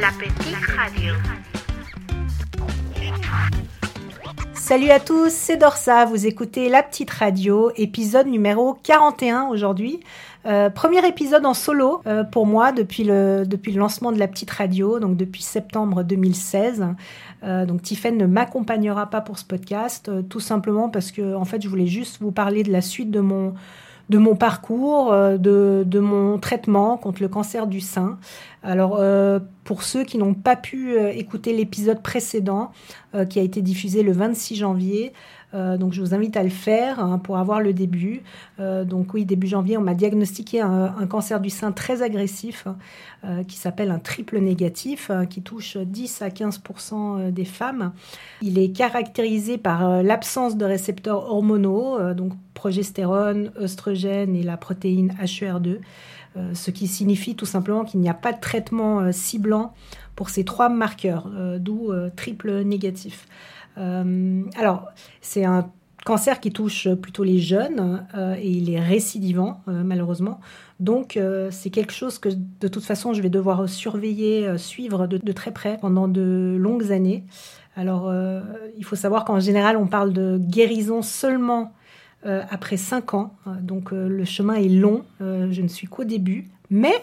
La petite radio. Salut à tous, c'est Dorsa, vous écoutez La Petite Radio, épisode numéro 41 aujourd'hui. Euh, premier épisode en solo euh, pour moi depuis le, lancement de La Petite Radio, donc depuis septembre 2016. Euh, donc Tiffen ne m'accompagnera pas pour ce podcast, euh, tout simplement parce que en fait je voulais juste vous parler de la suite de mon de mon parcours, euh, de, de, mon traitement contre le cancer du sein. Alors, euh, pour ceux qui n'ont pas pu euh, écouter l'épisode précédent, qui a été diffusé le 26 janvier, donc je vous invite à le faire hein, pour avoir le début. Euh, donc oui, début janvier, on m'a diagnostiqué un, cancer du sein très agressif euh, qui s'appelle un triple négatif, qui touche 10 à 15% des femmes. Il est caractérisé par l'absence de récepteurs hormonaux, donc progestérone, oestrogène et la protéine HER2. Euh, ce qui signifie tout simplement qu'il n'y a pas de traitement euh, ciblant pour ces trois marqueurs, euh, d'où triple négatif. Alors, c'est un cancer qui touche plutôt les jeunes et il est récidivant, malheureusement. Donc, c'est quelque chose que de toute façon, je vais devoir surveiller, suivre de, de, très près pendant de longues années. Alors, il faut savoir qu'en général, on parle de guérison seulement euh, après cinq ans. Euh, donc euh, le chemin est long, je ne suis qu'au début, mais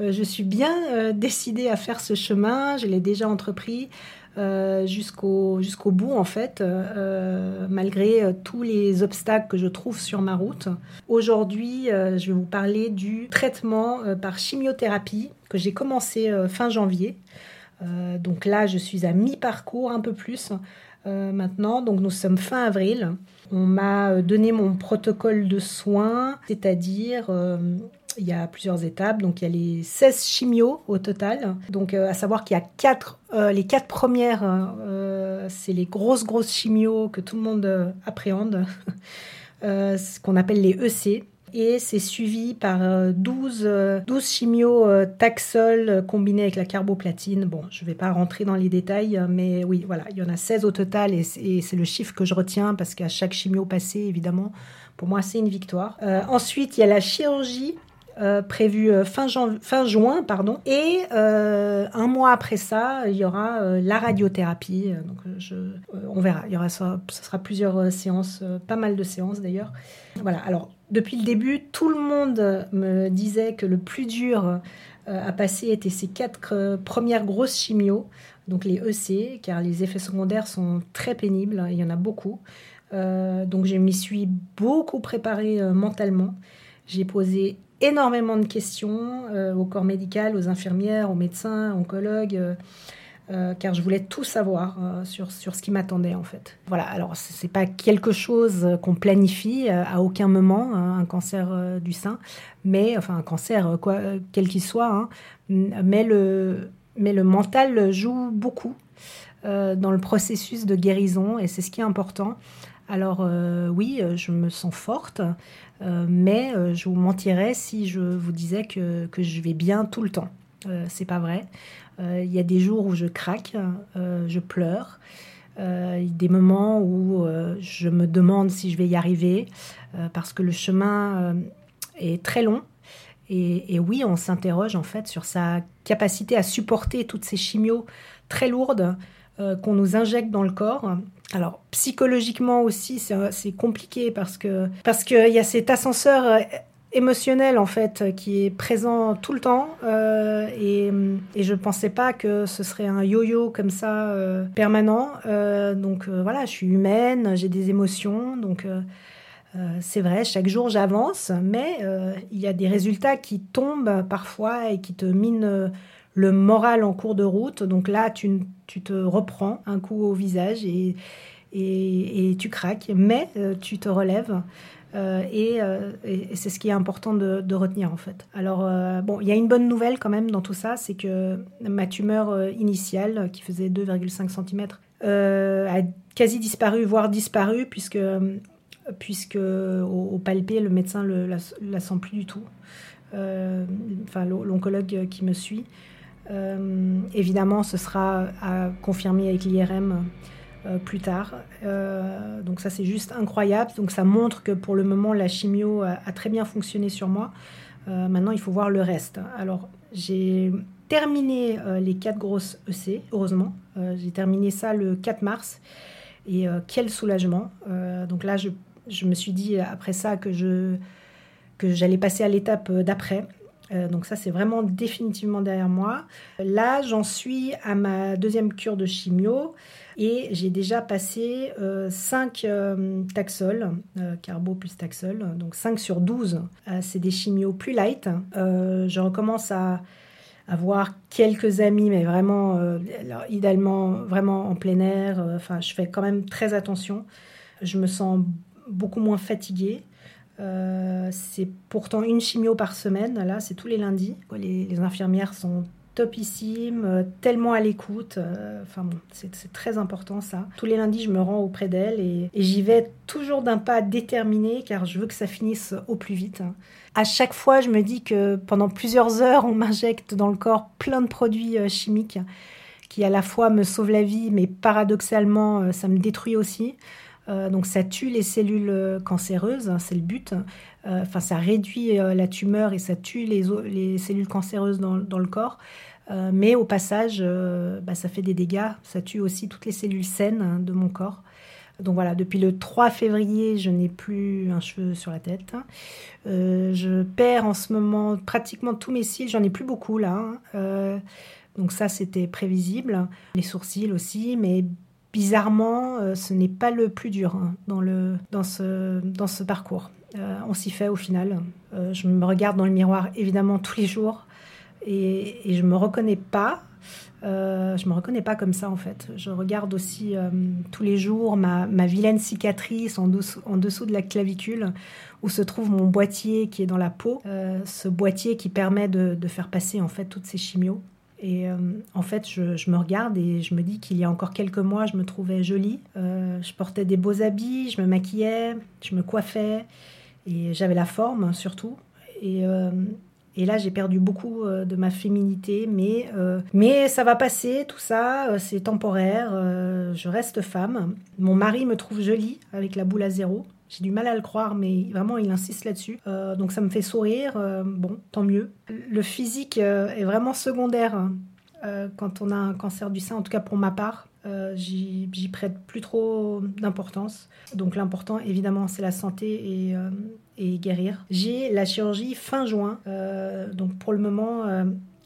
je suis bien décidée à faire ce chemin, je l'ai déjà entrepris. jusqu'au jusqu'au bout en fait, malgré tous les obstacles que je trouve sur ma route. Aujourd'hui, je vais vous parler du traitement par chimiothérapie que j'ai commencé fin janvier. donc là, je suis à mi-parcours, un peu plus maintenant. Donc nous sommes fin avril. On m'a euh, donné mon protocole de soins, c'est-à-dire euh, il y a plusieurs étapes. Donc il y a les 16 chimios au total. Donc euh, à savoir qu'il y a quatre, les quatre premières, c'est les grosses grosses chimios que tout le monde appréhende, ce qu'on appelle les EC et c'est suivi par 12, euh, 12 euh, chimio euh, taxol combinés avec la carboplatine. Bon, je ne vais pas rentrer dans les détails, mais oui, voilà, il y en a 16 au total et c'est le chiffre que je retiens parce qu'à chaque chimio passé, évidemment, pour moi, c'est une victoire. ensuite, il y a la chirurgie euh, prévu fin, fin, juin, pardon. Et euh, un mois après ça, il y aura euh, la radiothérapie. Donc, on verra. Il y aura ça, ce sera plusieurs séances, pas mal de séances d'ailleurs. Voilà. Alors, depuis le début, tout le monde me disait que le plus dur à passer était ces quatre premières grosses chimios, donc les EC, car les effets secondaires sont très pénibles. Il y en a beaucoup. donc, je m'y suis beaucoup préparée mentalement. J'ai posé énormément de questions euh, au corps médical, aux infirmières, aux médecins, oncologues, euh, euh, car je voulais tout savoir sur, sur ce qui m'attendait en fait. Voilà, alors c'est pas quelque chose qu'on planifie à aucun moment, hein, un cancer du sein, mais enfin un cancer quoi, quel qu'il soit, hein, mais, le, mais le mental joue beaucoup dans le processus de guérison et c'est ce qui est important. Alors oui, je me sens forte, euh, mais euh, je vous mentirais si je vous disais que, je vais bien tout le temps. Euh, c'est pas vrai. Il y a des jours où je craque, je pleure. Euh, des moments où je me demande si je vais y arriver parce que le chemin est très long. Et, et oui, on s'interroge en fait sur sa capacité à supporter toutes ces chimios très lourdes qu'on nous injecte dans le corps alors psychologiquement aussi, c'est compliqué parce que parce qu'il y a cet ascenseur euh, émotionnel en fait qui est présent tout le temps euh, et, et je pensais pas que ce serait un yo-yo comme ça euh, permanent. donc voilà, je suis humaine, j'ai des émotions, donc c'est vrai, chaque jour j'avance, mais il y a des résultats qui tombent parfois et qui te minent le moral en cours de route. Donc là, tu, te reprends un coup au visage et, et, tu craques, mais euh, tu te relèves. Euh, euh, et, c'est ce qui est important de, retenir en fait. Alors bon, il y a une bonne nouvelle quand même dans tout ça, c'est que ma tumeur initiale, qui faisait 2,5 cm, a quasi disparu, voire disparu, puisque, au palpé, le médecin ne la, la, sent plus du tout. enfin, l'oncologue qui me suit. Évidemment, ce sera à confirmer avec l'IRM euh, plus tard. Euh, donc ça c'est juste incroyable. Donc ça montre que pour le moment la chimio a, très bien fonctionné sur moi. Euh, maintenant il faut voir le reste. Alors j'ai terminé les quatre grosses EC, heureusement. j'ai terminé ça le 4 mars. Et quel soulagement. donc là, je, je, me suis dit après ça que je que j'allais passer à l'étape d'après. Euh, donc ça, c'est vraiment définitivement derrière moi. Là, j'en suis à ma deuxième cure de chimio et j'ai déjà passé 5 euh, euh, taxol, carbo plus taxol, donc 5 sur 12. c'est des chimios plus light. je recommence à avoir quelques amis, mais vraiment, idéalement, vraiment en plein air. Enfin, je fais quand même très attention. Je me sens beaucoup moins fatiguée. Euh, c'est pourtant une chimio par semaine, là, c'est tous les lundis. Les, infirmières sont topissimes, euh, tellement à l'écoute. Euh, enfin bon, c'est très important ça. Tous les lundis, je me rends auprès d'elle et, j'y vais toujours d'un pas déterminé car je veux que ça finisse au plus vite. À chaque fois, je me dis que pendant plusieurs heures, on m'injecte dans le corps plein de produits chimiques qui à la fois me sauvent la vie, mais paradoxalement, ça me détruit aussi. Euh, donc ça tue les cellules euh, cancéreuses, hein, c'est le but. Euh, enfin, ça réduit la tumeur et ça tue les, cellules cancéreuses dans, le corps. mais au passage, bah, ça fait des dégâts. Ça tue aussi toutes les cellules saines hein, de mon corps. Donc voilà, depuis le 3 février, je n'ai plus un cheveu sur la tête. je perds en ce moment pratiquement tous mes cils, j'en ai plus beaucoup là. Hein. donc ça, c'était prévisible. Les sourcils aussi, mais bizarrement, euh, ce n'est pas le plus dur hein, dans, le, dans, ce, dans ce parcours. Euh, on s'y fait au final. Euh, je me regarde dans le miroir évidemment tous les jours et, je me reconnais pas. je me reconnais pas comme ça en fait. Je regarde aussi tous les jours ma, ma vilaine cicatrice en dessous, en dessous, de la clavicule où se trouve mon boîtier qui est dans la peau. ce boîtier qui permet de, de, faire passer en fait toutes ces chimios. Et euh, en fait, je, me regarde et je me dis qu'il y a encore quelques mois, je me trouvais jolie. Euh, je portais des beaux habits, je me maquillais, je me coiffais et j'avais la forme surtout. Et, euh, et là, j'ai perdu beaucoup de ma féminité, mais, mais ça va passer, tout ça, c'est temporaire. je reste femme. Mon mari me trouve jolie avec la boule à zéro. J'ai du mal à le croire, mais vraiment, il insiste là-dessus. Euh, donc ça me fait sourire. Euh, bon, tant mieux. Le physique euh, est vraiment secondaire hein, quand on a un cancer du sein, en tout cas pour ma part. J'y prête plus trop d'importance. Donc l'important, évidemment, c'est la santé et, guérir. J'ai la chirurgie fin juin. donc pour le moment,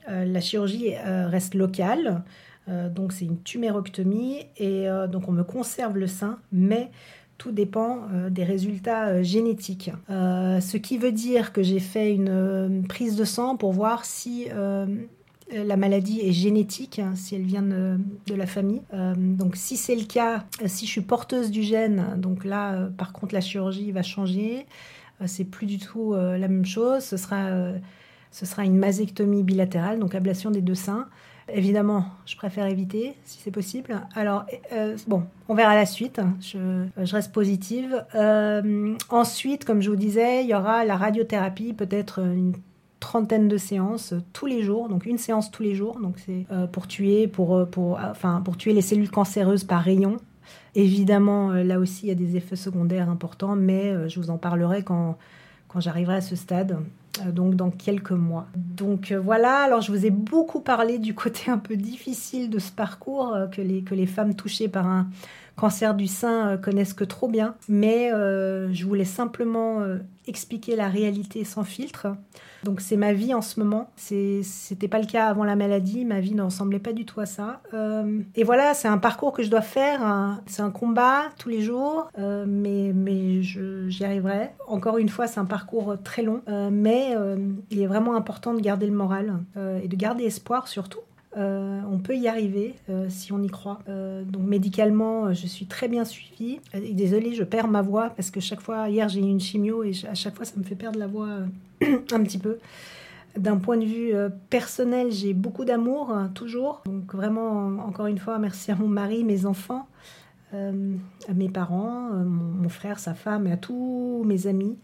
la chirurgie reste locale. donc c'est une tumérectomie et donc on me conserve le sein, mais tout dépend euh, des résultats euh, génétiques. Euh, ce qui veut dire que j'ai fait une prise de sang pour voir si la maladie est génétique, hein, si elle vient de, la famille. donc si c'est le cas, si je suis porteuse du gène, donc là par contre la chirurgie va changer. c'est plus du tout la même chose. Ce sera, ce sera une mastectomie bilatérale, donc ablation des deux seins. Évidemment, je préfère éviter si c'est possible. Alors, euh, bon, on verra la suite. Je, reste positive. Euh, ensuite, comme je vous disais, il y aura la radiothérapie, peut-être une trentaine de séances tous les jours, donc une séance tous les jours. Donc c'est euh, pour tuer, pour, pour, enfin, pour tuer les cellules cancéreuses par rayon. Évidemment, là aussi, il y a des effets secondaires importants, mais je vous en parlerai quand, quand j'arriverai à ce stade. Euh, donc dans quelques mois. Donc euh, voilà, alors je vous ai beaucoup parlé du côté un peu difficile de ce parcours euh, que, les, que les femmes touchées par un cancer du sein connaissent que trop bien, mais je voulais simplement expliquer la réalité sans filtre. Donc c'est ma vie en ce moment. C'était pas le cas avant la maladie. Ma vie ne ressemblait pas du tout à ça. Et voilà, c'est un parcours que je dois faire. C'est un combat tous les jours, mais mais j'y arriverai. Encore une fois, c'est un parcours très long, euh, mais il est vraiment important de garder le moral et de garder espoir surtout. Euh, on peut y arriver euh, si on y croit. Euh, donc médicalement, je suis très bien suivie. Et désolée, je perds ma voix parce que chaque fois, hier j'ai eu une chimio et à chaque fois ça me fait perdre la voix un petit peu. D'un point de vue personnel, j'ai beaucoup d'amour, hein, toujours. Donc vraiment, encore une fois, merci à mon mari, mes enfants, à mes parents, mon frère, sa femme à tous mes amis.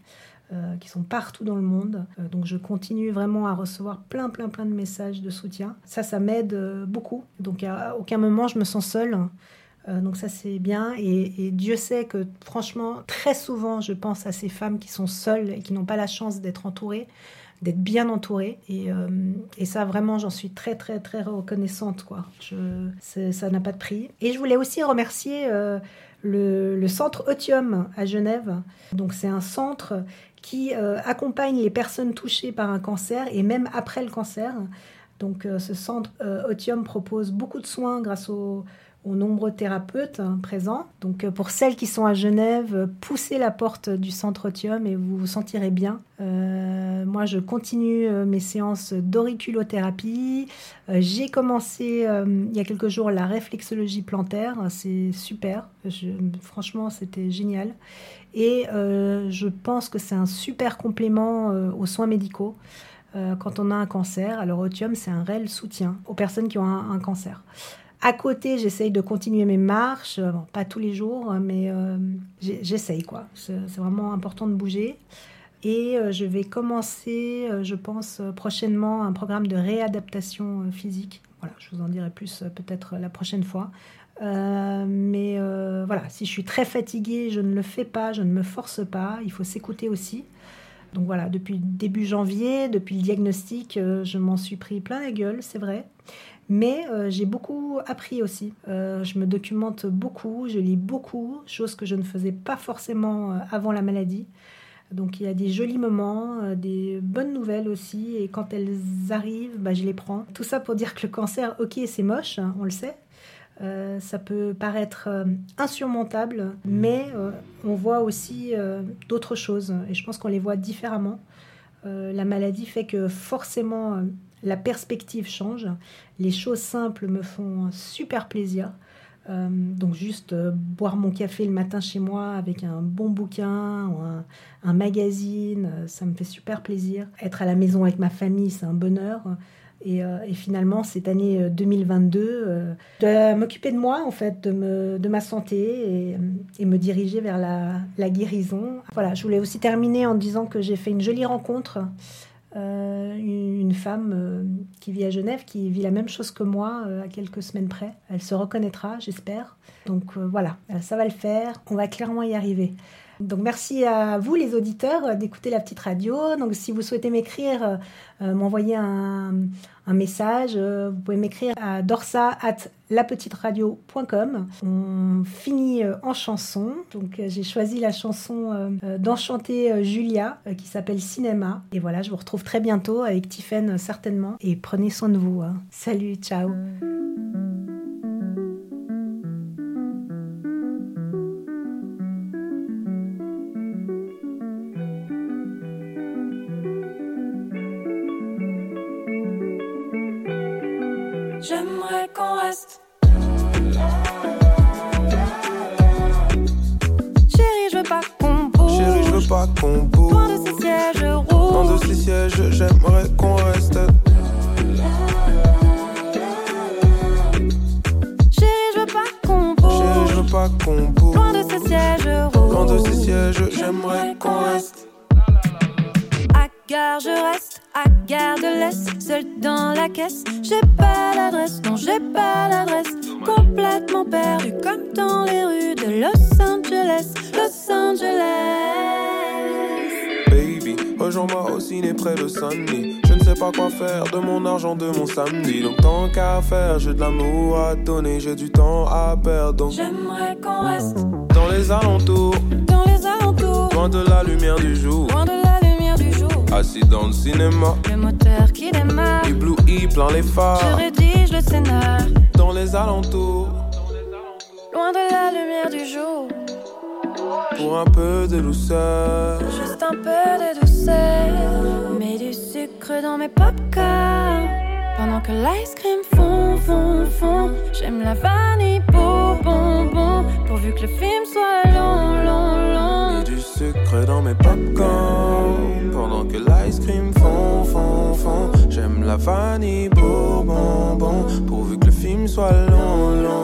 Euh, qui sont partout dans le monde. Euh, donc je continue vraiment à recevoir plein, plein, plein de messages de soutien. Ça, ça m'aide euh, beaucoup. Donc à aucun moment je me sens seule. donc ça c'est bien et, Dieu sait que franchement très souvent je pense à ces femmes qui sont seules et qui n'ont pas la chance d'être entourées d'être bien entourée. Et, ça, vraiment, j'en suis très, très, très reconnaissante. Ça n'a pas de prix. Et je voulais aussi remercier le, le, centre Otium à Genève. Donc, c'est un centre qui euh, accompagne les personnes touchées par un cancer et même après le cancer. Donc, ce centre Otium propose beaucoup de soins grâce au aux nombreux thérapeutes hein, présents. Donc euh, pour celles qui sont à Genève, poussez la porte du centre Otium et vous vous sentirez bien. Euh, moi, je continue euh, mes séances d'auriculothérapie. J'ai commencé il y a quelques jours la réflexologie plantaire. C'est super. franchement, c'était génial. Et je pense que c'est un super complément aux soins médicaux quand on a un cancer. Alors Otium, c'est un réel soutien aux personnes qui ont un cancer. À côté, j'essaye de continuer mes marches, pas tous les jours, mais euh, j'essaye quoi. C'est vraiment important de bouger. Et euh, je vais commencer, euh, je pense, prochainement un programme de réadaptation physique. Voilà, je vous en dirai plus peut-être la prochaine fois. mais voilà, si je suis très fatiguée, je ne le fais pas, je ne me force pas. Il faut s'écouter aussi. Donc voilà, depuis début janvier, depuis le diagnostic, je m'en suis pris plein la gueule, c'est vrai. Mais euh, j'ai beaucoup appris aussi. Euh, je me documente beaucoup, je lis beaucoup, chose que je ne faisais pas forcément euh, avant la maladie. Donc il y a des jolis moments, des bonnes nouvelles aussi, et quand elles arrivent, bah, je les prends. Tout ça pour dire que le cancer, ok, c'est moche, hein, on le sait. Ça peut paraître insurmontable, mais on voit aussi d'autres choses, et je pense qu'on les voit différemment. la maladie fait que forcément la perspective change. Les choses simples me font super plaisir. Euh, donc juste euh, boire mon café le matin chez moi avec un bon bouquin ou un, magazine, euh, ça me fait super plaisir. Être à la maison avec ma famille, c'est un bonheur. Et, finalement, cette année 2022, de m'occuper de moi, en fait, de, ma santé et, me diriger vers la, la, guérison. Voilà, je voulais aussi terminer en disant que j'ai fait une jolie rencontre euh, une femme euh, qui vit à Genève, qui vit la même chose que moi euh, à quelques semaines près. Elle se reconnaîtra, j'espère. Donc voilà, ça va le faire. On va clairement y arriver. Donc merci à vous les auditeurs d'écouter la petite radio. Donc si vous souhaitez m'écrire, m'envoyer un, message. Euh, vous pouvez m'écrire à dorsa at lapetiteradio.com. On finit euh, en chanson. Donc euh, j'ai choisi la chanson d'Enchanter Julia qui s'appelle Cinéma. Et voilà, je vous retrouve très bientôt avec Tiffen certainement. Et prenez soin de vous. Hein. Salut, ciao. j'aimerais de Los Angeles. Los Angeles. Rejoins-moi au ciné près de Sunny. Je ne sais pas quoi faire de mon argent, de mon samedi. Donc tant qu'à faire, j'ai de l'amour à donner, j'ai du temps à perdre. Donc j'aimerais qu'on reste dans les alentours, dans les alentours, loin de la lumière du jour, loin de la lumière du jour. Assis dans le cinéma, le moteur qui démarre, ébloui plein les phares. Je rédige le scénar dans les alentours, lumière du jour. Pour un peu de douceur, juste un peu de douceur. Mets du sucre dans mes popcorn. Pendant que l'ice cream fond, fond, fond. J'aime la vanille pour bonbon. Pourvu que le film soit long, long, long. Mets du sucre dans mes popcorn. Pendant que l'ice cream fond, fond, fond. J'aime la vanille pour bonbon. Pourvu que le film soit long, long, long.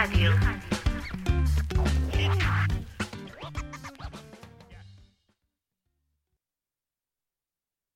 Radio.